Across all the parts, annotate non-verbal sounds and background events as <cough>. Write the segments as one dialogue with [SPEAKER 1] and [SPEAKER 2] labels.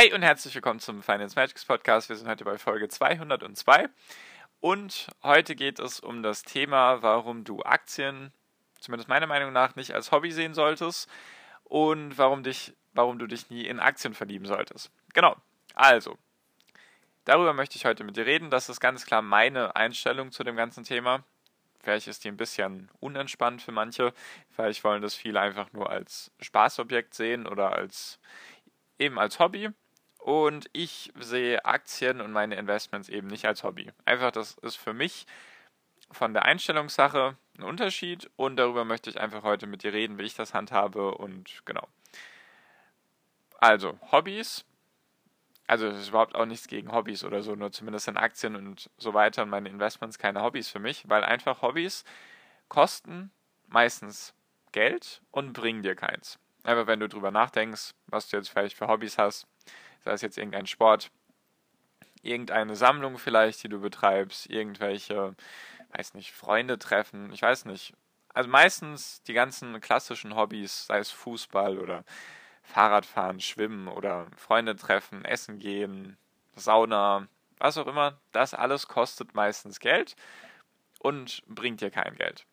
[SPEAKER 1] Hi und herzlich willkommen zum Finance Magics Podcast. Wir sind heute bei Folge 202 und heute geht es um das Thema, warum du Aktien, zumindest meiner Meinung nach, nicht als Hobby sehen solltest und warum, dich, warum du dich nie in Aktien verlieben solltest. Genau, also, darüber möchte ich heute mit dir reden. Das ist ganz klar meine Einstellung zu dem ganzen Thema. Vielleicht ist die ein bisschen unentspannt für manche. Vielleicht wollen das viele einfach nur als Spaßobjekt sehen oder als eben als Hobby. Und ich sehe Aktien und meine Investments eben nicht als Hobby. Einfach, das ist für mich von der Einstellungssache ein Unterschied und darüber möchte ich einfach heute mit dir reden, wie ich das handhabe und genau. Also, Hobbys. Also, es ist überhaupt auch nichts gegen Hobbys oder so, nur zumindest in Aktien und so weiter und meine Investments keine Hobbys für mich, weil einfach Hobbys kosten meistens Geld und bringen dir keins. Aber wenn du drüber nachdenkst, was du jetzt vielleicht für Hobbys hast, sei es jetzt irgendein Sport, irgendeine Sammlung vielleicht, die du betreibst, irgendwelche, weiß nicht, Freunde treffen, ich weiß nicht. Also meistens die ganzen klassischen Hobbys, sei es Fußball oder Fahrradfahren, Schwimmen oder Freunde treffen, Essen gehen, Sauna, was auch immer, das alles kostet meistens Geld und bringt dir kein Geld.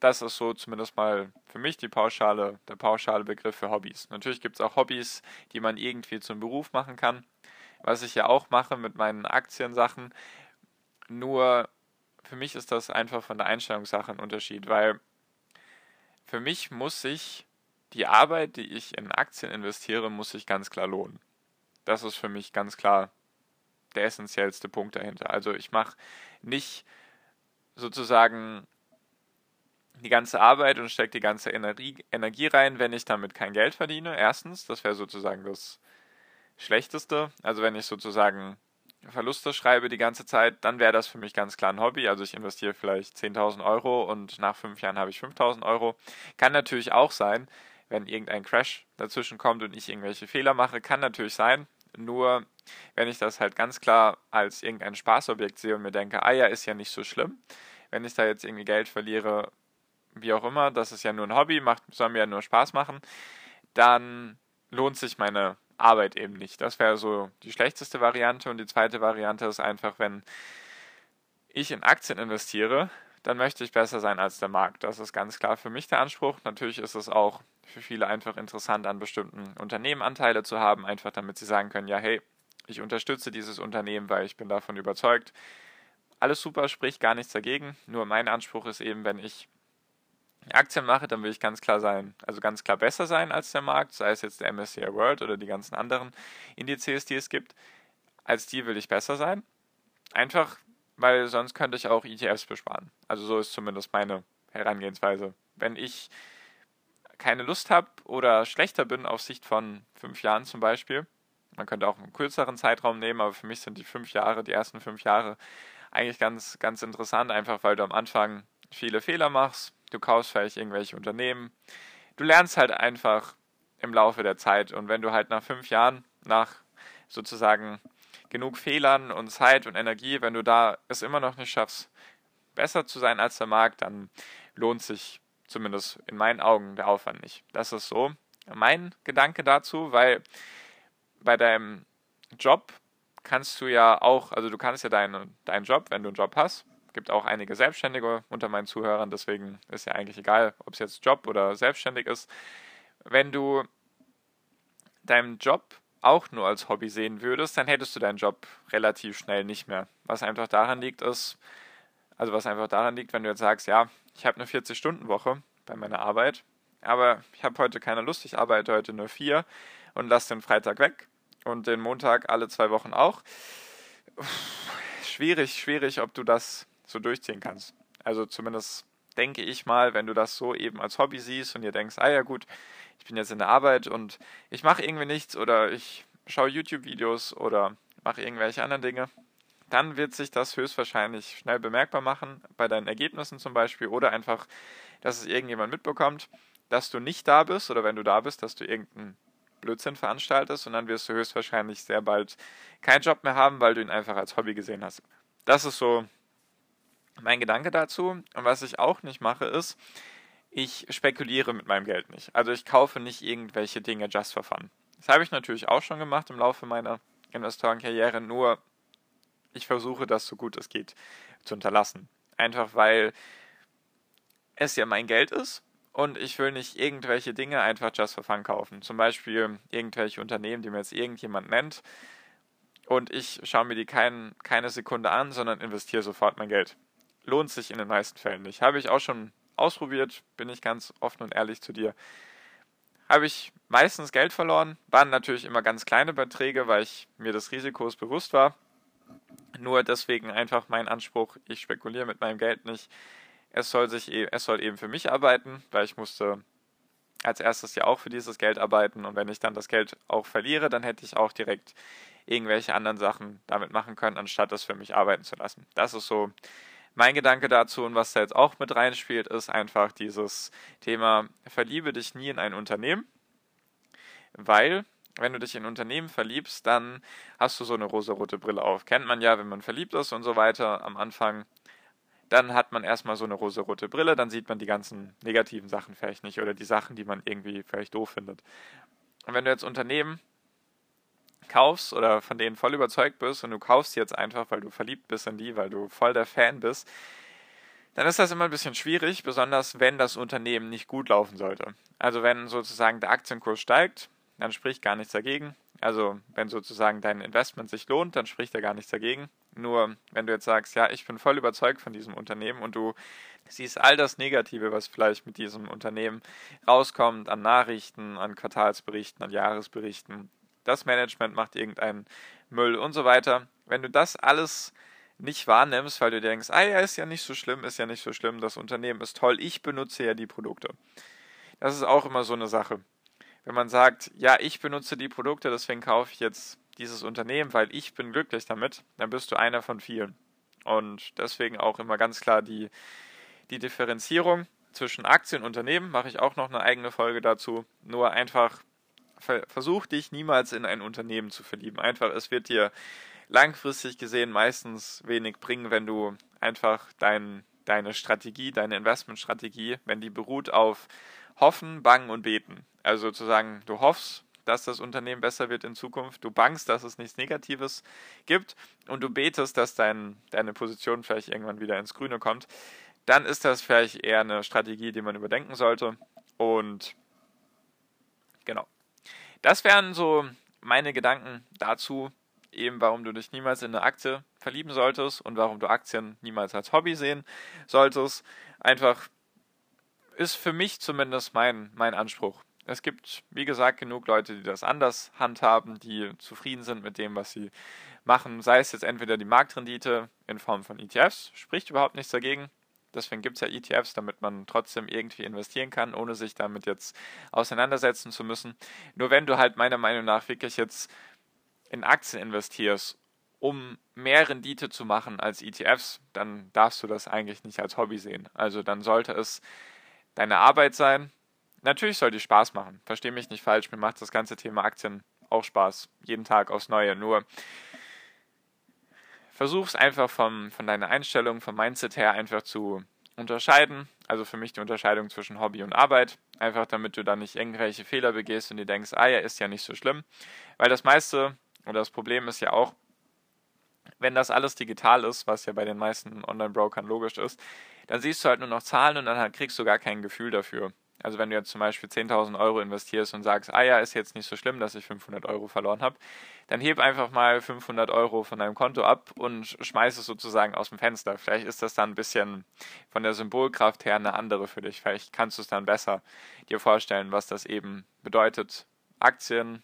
[SPEAKER 1] Das ist so zumindest mal für mich die pauschale, der pauschale Begriff für Hobbys. Natürlich gibt es auch Hobbys, die man irgendwie zum Beruf machen kann, was ich ja auch mache mit meinen Aktiensachen. Nur für mich ist das einfach von der Einstellungssache ein Unterschied, weil für mich muss sich die Arbeit, die ich in Aktien investiere, muss sich ganz klar lohnen. Das ist für mich ganz klar der essentiellste Punkt dahinter. Also ich mache nicht sozusagen die ganze Arbeit und stecke die ganze Energie, Energie rein, wenn ich damit kein Geld verdiene. Erstens, das wäre sozusagen das Schlechteste. Also wenn ich sozusagen Verluste schreibe die ganze Zeit, dann wäre das für mich ganz klar ein Hobby. Also ich investiere vielleicht 10.000 Euro und nach fünf Jahren habe ich 5.000 Euro. Kann natürlich auch sein, wenn irgendein Crash dazwischen kommt und ich irgendwelche Fehler mache, kann natürlich sein. Nur wenn ich das halt ganz klar als irgendein Spaßobjekt sehe und mir denke, ah ja, ist ja nicht so schlimm. Wenn ich da jetzt irgendwie Geld verliere, wie auch immer, das ist ja nur ein Hobby, macht, soll mir ja nur Spaß machen, dann lohnt sich meine Arbeit eben nicht. Das wäre so die schlechteste Variante. Und die zweite Variante ist einfach, wenn ich in Aktien investiere, dann möchte ich besser sein als der Markt. Das ist ganz klar für mich der Anspruch. Natürlich ist es auch für viele einfach interessant, an bestimmten Unternehmen Anteile zu haben, einfach damit sie sagen können, ja, hey, ich unterstütze dieses Unternehmen, weil ich bin davon überzeugt. Alles super, spricht gar nichts dagegen. Nur mein Anspruch ist eben, wenn ich Aktien mache, dann will ich ganz klar sein, also ganz klar besser sein als der Markt, sei es jetzt der MSCI World oder die ganzen anderen Indizes, die es gibt. Als die will ich besser sein. Einfach, weil sonst könnte ich auch ETFs besparen. Also so ist zumindest meine Herangehensweise. Wenn ich keine Lust habe oder schlechter bin auf Sicht von fünf Jahren zum Beispiel, man könnte auch einen kürzeren Zeitraum nehmen, aber für mich sind die fünf Jahre, die ersten fünf Jahre eigentlich ganz, ganz interessant, einfach weil du am Anfang viele Fehler machst, du kaufst vielleicht irgendwelche Unternehmen. Du lernst halt einfach im Laufe der Zeit. Und wenn du halt nach fünf Jahren, nach sozusagen genug Fehlern und Zeit und Energie, wenn du da es immer noch nicht schaffst, besser zu sein als der Markt, dann lohnt sich zumindest in meinen Augen der Aufwand nicht. Das ist so mein Gedanke dazu, weil bei deinem Job kannst du ja auch, also du kannst ja deinen, deinen Job, wenn du einen Job hast, gibt auch einige Selbstständige unter meinen Zuhörern, deswegen ist ja eigentlich egal, ob es jetzt Job oder selbstständig ist. Wenn du deinen Job auch nur als Hobby sehen würdest, dann hättest du deinen Job relativ schnell nicht mehr. Was einfach daran liegt, ist, also was einfach daran liegt, wenn du jetzt sagst, ja, ich habe eine 40-Stunden-Woche bei meiner Arbeit, aber ich habe heute keine Lust, ich arbeite heute nur vier und lasse den Freitag weg und den Montag alle zwei Wochen auch. Schwierig, schwierig, ob du das so durchziehen kannst. Also zumindest denke ich mal, wenn du das so eben als Hobby siehst und dir denkst, ah ja gut, ich bin jetzt in der Arbeit und ich mache irgendwie nichts oder ich schau YouTube-Videos oder mach irgendwelche anderen Dinge, dann wird sich das höchstwahrscheinlich schnell bemerkbar machen, bei deinen Ergebnissen zum Beispiel, oder einfach, dass es irgendjemand mitbekommt, dass du nicht da bist, oder wenn du da bist, dass du irgendeinen Blödsinn veranstaltest, und dann wirst du höchstwahrscheinlich sehr bald keinen Job mehr haben, weil du ihn einfach als Hobby gesehen hast. Das ist so mein Gedanke dazu. Und was ich auch nicht mache, ist, ich spekuliere mit meinem Geld nicht. Also ich kaufe nicht irgendwelche Dinge just for fun. Das habe ich natürlich auch schon gemacht im Laufe meiner Investorenkarriere, nur ich versuche das so gut es geht zu unterlassen. Einfach weil es ja mein Geld ist und ich will nicht irgendwelche Dinge einfach just for fun kaufen. Zum Beispiel irgendwelche Unternehmen, die mir jetzt irgendjemand nennt und ich schaue mir die kein, keine Sekunde an, sondern investiere sofort mein Geld. Lohnt sich in den meisten Fällen nicht. Habe ich auch schon ausprobiert, bin ich ganz offen und ehrlich zu dir. Habe ich meistens Geld verloren, waren natürlich immer ganz kleine Beträge, weil ich mir des Risikos bewusst war. Nur deswegen einfach mein Anspruch, ich spekuliere mit meinem Geld nicht. Es soll, sich, e, es soll eben für mich arbeiten, weil ich musste als erstes ja auch für dieses Geld arbeiten und wenn ich dann das Geld auch verliere, dann hätte ich auch direkt irgendwelche anderen Sachen damit machen können, anstatt es für mich arbeiten zu lassen. Das ist so mein Gedanke dazu und was da jetzt auch mit reinspielt, ist einfach dieses Thema, verliebe dich nie in ein Unternehmen, weil wenn du dich in Unternehmen verliebst, dann hast du so eine rosarote Brille auf. Kennt man ja, wenn man verliebt ist und so weiter am Anfang. Dann hat man erstmal so eine rosarote Brille, dann sieht man die ganzen negativen Sachen vielleicht nicht oder die Sachen, die man irgendwie vielleicht doof findet. Und wenn du jetzt Unternehmen kaufst oder von denen voll überzeugt bist und du kaufst jetzt einfach, weil du verliebt bist in die, weil du voll der Fan bist, dann ist das immer ein bisschen schwierig, besonders wenn das Unternehmen nicht gut laufen sollte. Also wenn sozusagen der Aktienkurs steigt, dann spricht gar nichts dagegen. Also wenn sozusagen dein Investment sich lohnt, dann spricht er gar nichts dagegen. Nur wenn du jetzt sagst, ja, ich bin voll überzeugt von diesem Unternehmen und du siehst all das Negative, was vielleicht mit diesem Unternehmen rauskommt, an Nachrichten, an Quartalsberichten, an Jahresberichten, das Management macht irgendeinen Müll und so weiter. Wenn du das alles nicht wahrnimmst, weil du denkst, ah ja, ist ja nicht so schlimm, ist ja nicht so schlimm, das Unternehmen ist toll, ich benutze ja die Produkte. Das ist auch immer so eine Sache wenn man sagt, ja, ich benutze die Produkte, deswegen kaufe ich jetzt dieses Unternehmen, weil ich bin glücklich damit, dann bist du einer von vielen. Und deswegen auch immer ganz klar die, die Differenzierung zwischen Aktien und Unternehmen, mache ich auch noch eine eigene Folge dazu. Nur einfach versuch dich niemals in ein Unternehmen zu verlieben. Einfach, es wird dir langfristig gesehen meistens wenig bringen, wenn du einfach dein, deine Strategie, deine Investmentstrategie, wenn die beruht auf Hoffen, Bangen und Beten. Also sozusagen, du hoffst, dass das Unternehmen besser wird in Zukunft, du bangst, dass es nichts Negatives gibt und du betest, dass dein, deine Position vielleicht irgendwann wieder ins Grüne kommt, dann ist das vielleicht eher eine Strategie, die man überdenken sollte. Und genau. Das wären so meine Gedanken dazu, eben warum du dich niemals in eine Aktie verlieben solltest und warum du Aktien niemals als Hobby sehen solltest. Einfach ist für mich zumindest mein, mein Anspruch. Es gibt, wie gesagt, genug Leute, die das anders handhaben, die zufrieden sind mit dem, was sie machen. Sei es jetzt entweder die Marktrendite in Form von ETFs, spricht überhaupt nichts dagegen. Deswegen gibt es ja ETFs, damit man trotzdem irgendwie investieren kann, ohne sich damit jetzt auseinandersetzen zu müssen. Nur wenn du halt meiner Meinung nach wirklich jetzt in Aktien investierst, um mehr Rendite zu machen als ETFs, dann darfst du das eigentlich nicht als Hobby sehen. Also dann sollte es deine Arbeit sein, Natürlich soll die Spaß machen. Verstehe mich nicht falsch. Mir macht das ganze Thema Aktien auch Spaß. Jeden Tag aufs Neue. Nur versuch es einfach vom, von deiner Einstellung, vom Mindset her einfach zu unterscheiden. Also für mich die Unterscheidung zwischen Hobby und Arbeit. Einfach damit du dann nicht irgendwelche Fehler begehst und dir denkst, ah ja, ist ja nicht so schlimm. Weil das meiste oder das Problem ist ja auch, wenn das alles digital ist, was ja bei den meisten Online-Brokern logisch ist, dann siehst du halt nur noch Zahlen und dann kriegst du gar kein Gefühl dafür. Also wenn du jetzt zum Beispiel 10.000 Euro investierst und sagst, ah ja, ist jetzt nicht so schlimm, dass ich 500 Euro verloren habe, dann heb einfach mal 500 Euro von deinem Konto ab und schmeiß es sozusagen aus dem Fenster. Vielleicht ist das dann ein bisschen von der Symbolkraft her eine andere für dich. Vielleicht kannst du es dann besser dir vorstellen, was das eben bedeutet, Aktien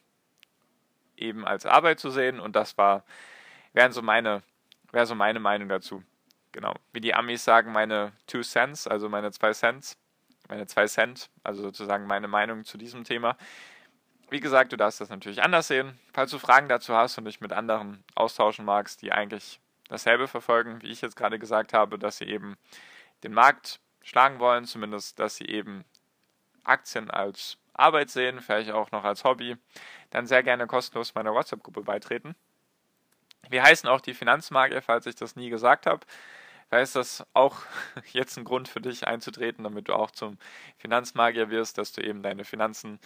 [SPEAKER 1] eben als Arbeit zu sehen. Und das war, wären so meine, wäre so meine Meinung dazu. Genau. Wie die Amis sagen, meine Two Cents, also meine zwei Cents meine zwei Cent, also sozusagen meine Meinung zu diesem Thema. wie gesagt, du darfst das natürlich anders sehen. Falls du Fragen dazu hast und dich mit anderen austauschen magst, die eigentlich dasselbe verfolgen, wie ich jetzt gerade gesagt habe, dass sie eben den Markt schlagen wollen, zumindest, dass sie eben Aktien als Arbeit sehen, vielleicht auch noch als Hobby, dann sehr gerne kostenlos meiner WhatsApp-Gruppe beitreten. Wir heißen auch die Finanzmagier, falls ich das nie gesagt habe. Da ist das auch <laughs> jetzt ein Grund für dich einzutreten, damit du auch zum Finanzmagier wirst, dass du eben deine Finanzen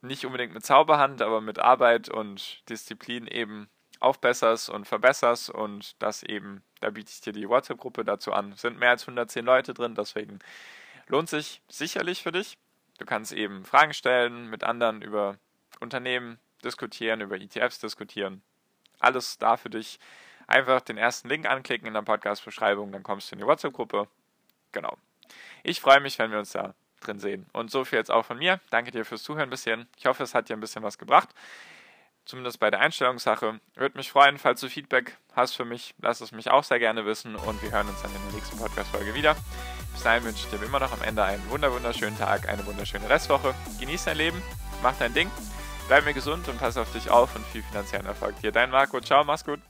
[SPEAKER 1] nicht unbedingt mit Zauberhand, aber mit Arbeit und Disziplin eben aufbesserst und verbesserst und das eben, da biete ich dir die WhatsApp-Gruppe dazu an. Es sind mehr als 110 Leute drin, deswegen lohnt sich sicherlich für dich. Du kannst eben Fragen stellen, mit anderen über Unternehmen diskutieren, über ETFs diskutieren. Alles da für dich. Einfach den ersten Link anklicken in der Podcast-Beschreibung, dann kommst du in die WhatsApp-Gruppe. Genau. Ich freue mich, wenn wir uns da drin sehen. Und so viel jetzt auch von mir. Danke dir fürs Zuhören bisher. Ich hoffe, es hat dir ein bisschen was gebracht. Zumindest bei der Einstellungssache. Würde mich freuen, falls du Feedback hast für mich. Lass es mich auch sehr gerne wissen und wir hören uns dann in der nächsten Podcast-Folge wieder. Bis dahin wünsche ich dir immer noch am Ende einen wunderschönen Tag, eine wunderschöne Restwoche. Genieß dein Leben, mach dein Ding, bleib mir gesund und pass auf dich auf und viel finanziellen Erfolg. Dir dein Marco. Ciao, mach's gut.